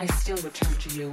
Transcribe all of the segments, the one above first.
I still return to you.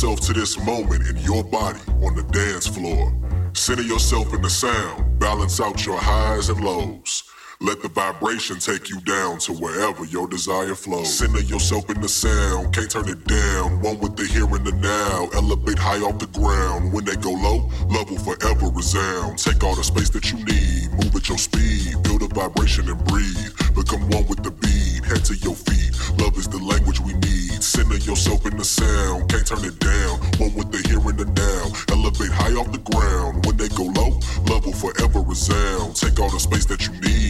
Yourself to this moment in your body on the dance floor. Center yourself in the sound, balance out your highs and lows. Let the vibration take you down to wherever your desire flows. Center yourself in the sound, can't turn it down. One with the here and the now. Elevate high off the ground. When they go low, love will forever resound. Take all the space that you need, move at your speed. Feel the vibration and breathe. Become one with the beat, head to your feet. Love is the language we need. Center yourself in the sound, can't turn it off the ground. When they go low, love will forever resound. Take all the space that you need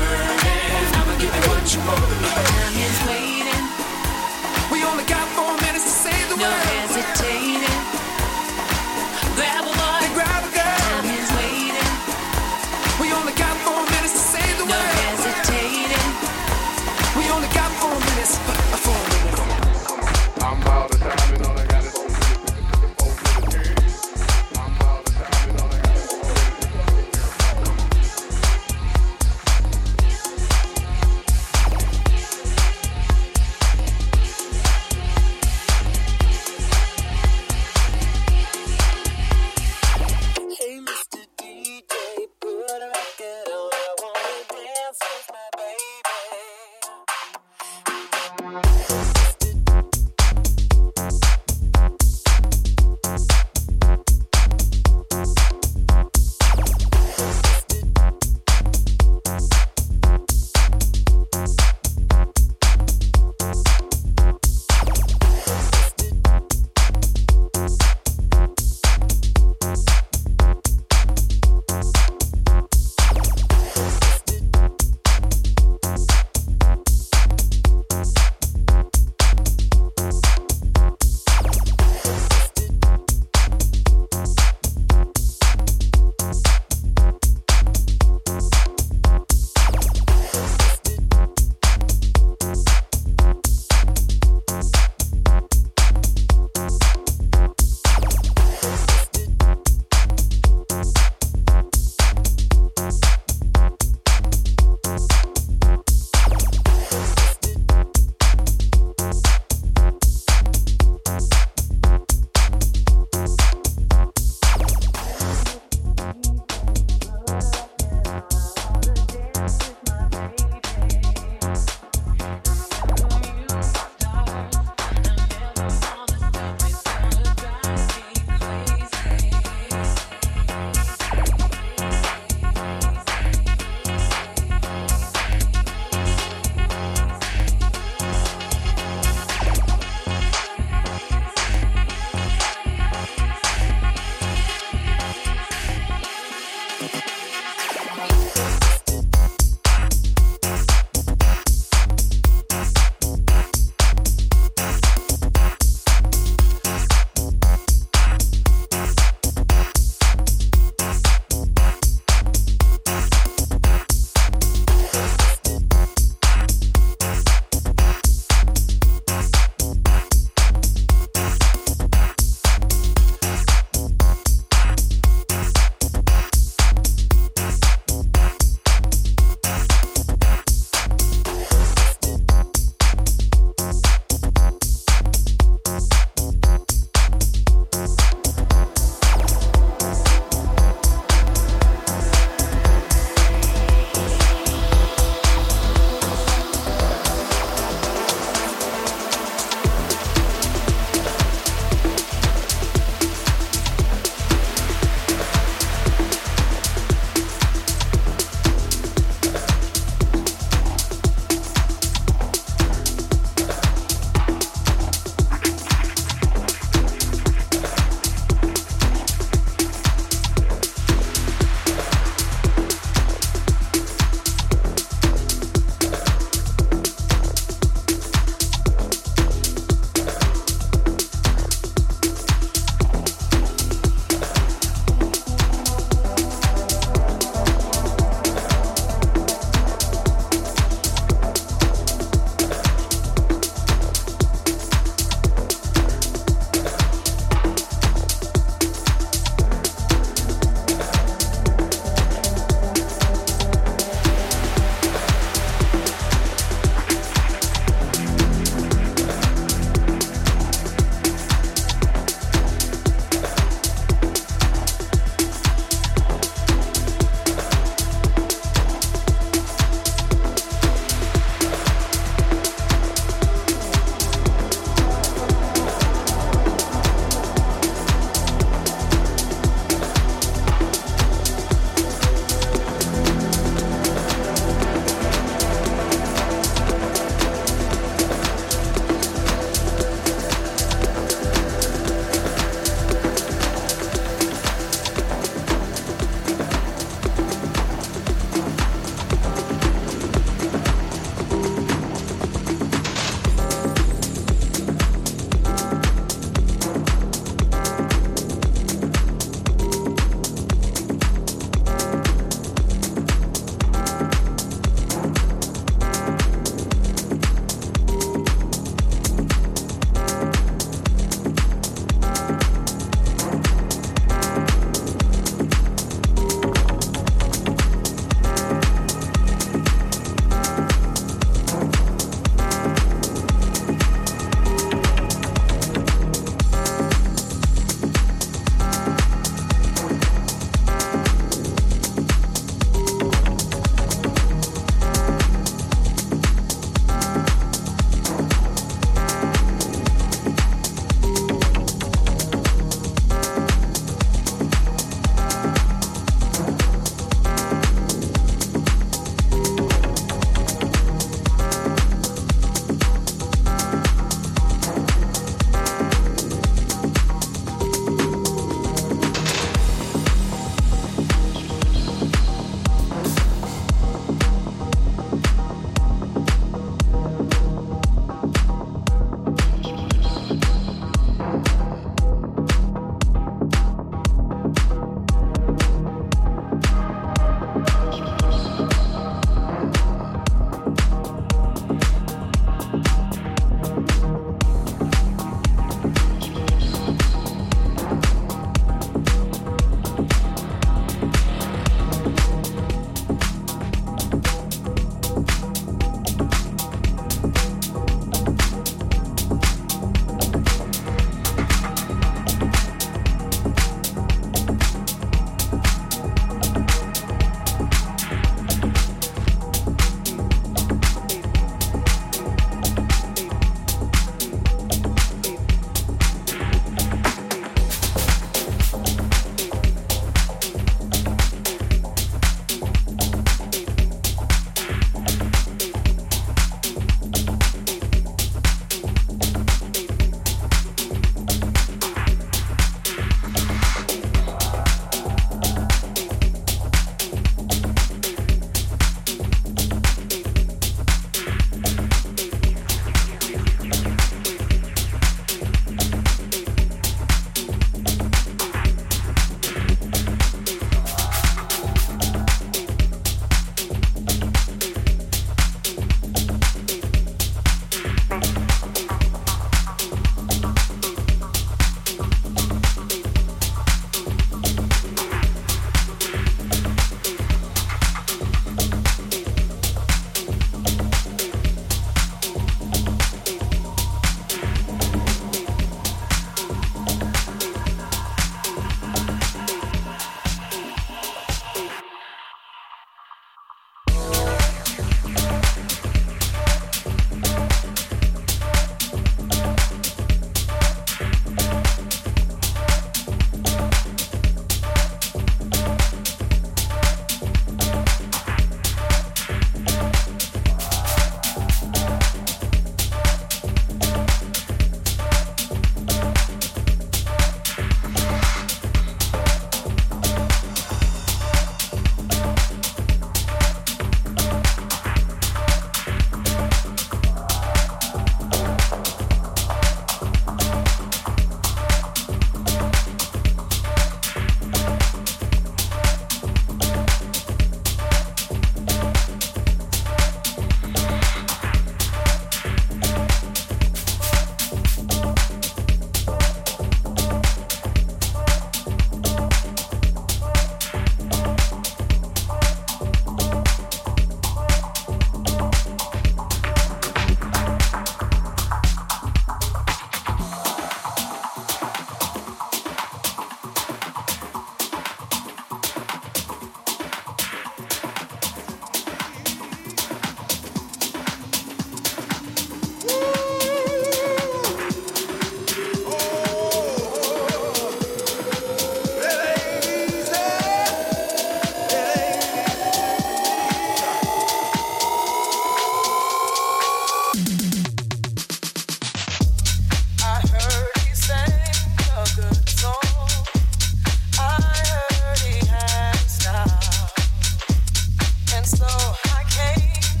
I came.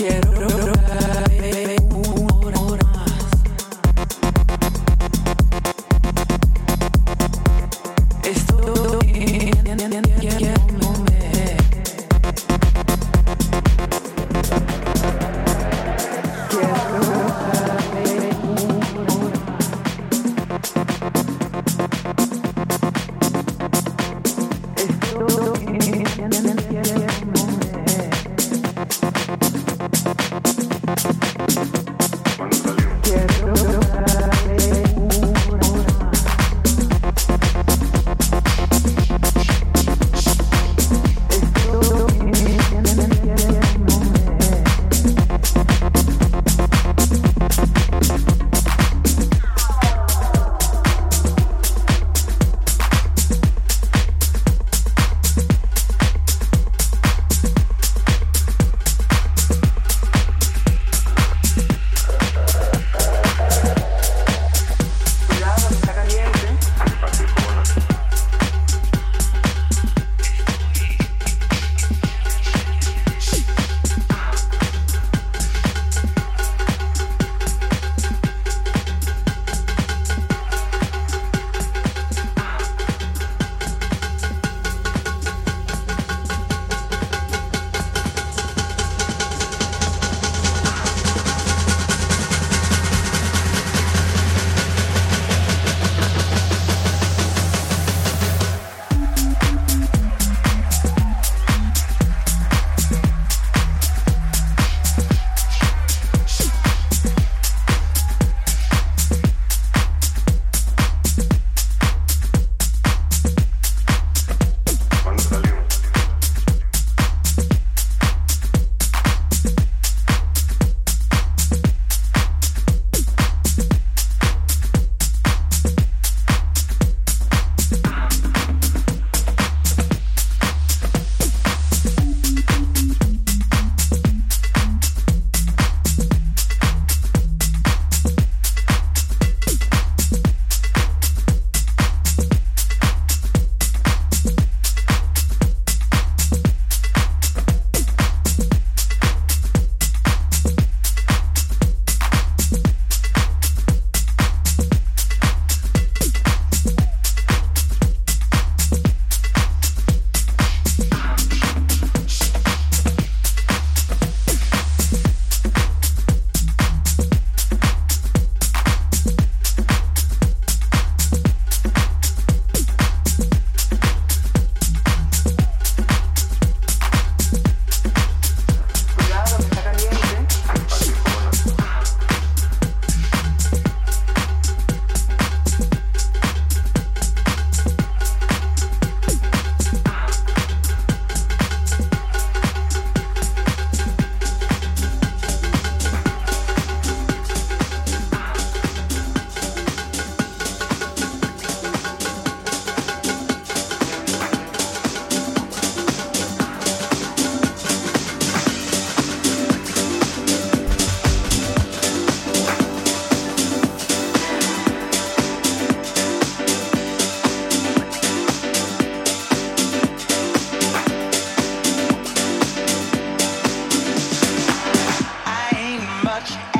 quiero. touch.